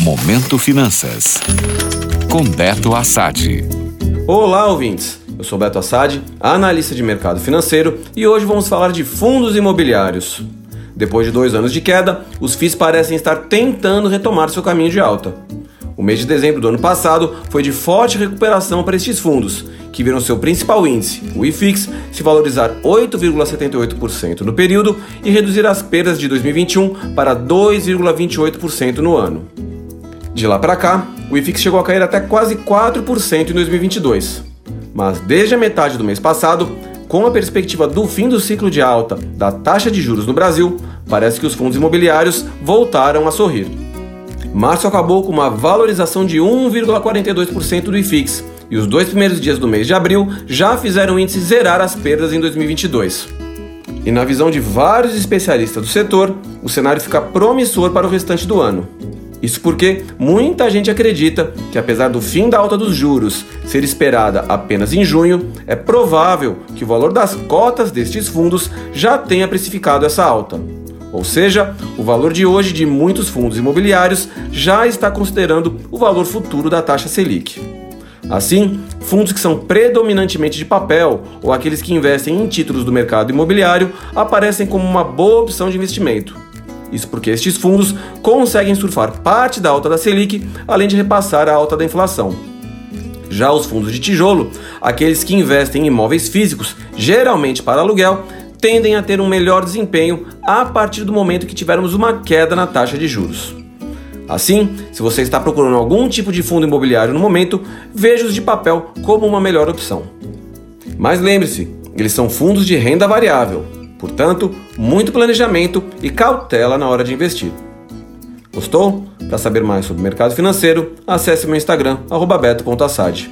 Momento Finanças. Com Beto Assad. Olá, ouvintes. Eu sou Beto Assad, analista de mercado financeiro, e hoje vamos falar de fundos imobiliários. Depois de dois anos de queda, os FIIs parecem estar tentando retomar seu caminho de alta. O mês de dezembro do ano passado foi de forte recuperação para estes fundos, que viram seu principal índice, o IFIX, se valorizar 8,78% no período e reduzir as perdas de 2021 para 2,28% no ano. De lá para cá, o IFIX chegou a cair até quase 4% em 2022. Mas desde a metade do mês passado, com a perspectiva do fim do ciclo de alta da taxa de juros no Brasil, parece que os fundos imobiliários voltaram a sorrir. Março acabou com uma valorização de 1,42% do IFIX, e os dois primeiros dias do mês de abril já fizeram o índice zerar as perdas em 2022. E na visão de vários especialistas do setor, o cenário fica promissor para o restante do ano. Isso porque muita gente acredita que, apesar do fim da alta dos juros ser esperada apenas em junho, é provável que o valor das cotas destes fundos já tenha precificado essa alta. Ou seja, o valor de hoje de muitos fundos imobiliários já está considerando o valor futuro da taxa Selic. Assim, fundos que são predominantemente de papel ou aqueles que investem em títulos do mercado imobiliário aparecem como uma boa opção de investimento. Isso porque estes fundos conseguem surfar parte da alta da Selic, além de repassar a alta da inflação. Já os fundos de tijolo, aqueles que investem em imóveis físicos, geralmente para aluguel, tendem a ter um melhor desempenho a partir do momento que tivermos uma queda na taxa de juros. Assim, se você está procurando algum tipo de fundo imobiliário no momento, veja os de papel como uma melhor opção. Mas lembre-se, eles são fundos de renda variável, portanto, muito planejamento e cautela na hora de investir. Gostou? Para saber mais sobre o mercado financeiro, acesse meu Instagram, beto.assad.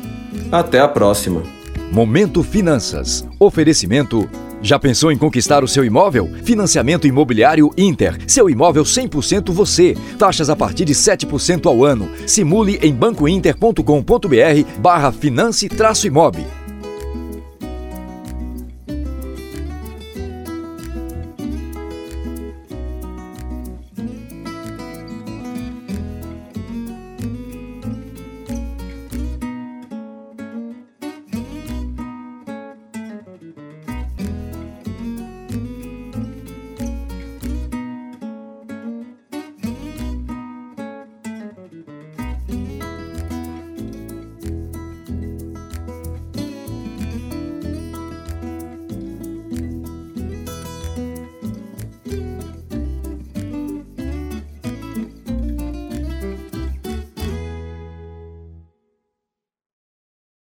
Até a próxima! Momento Finanças. Oferecimento já pensou em conquistar o seu imóvel? Financiamento Imobiliário Inter. Seu imóvel 100% você. Taxas a partir de 7% ao ano. Simule em bancointer.com.br barra finance-imob.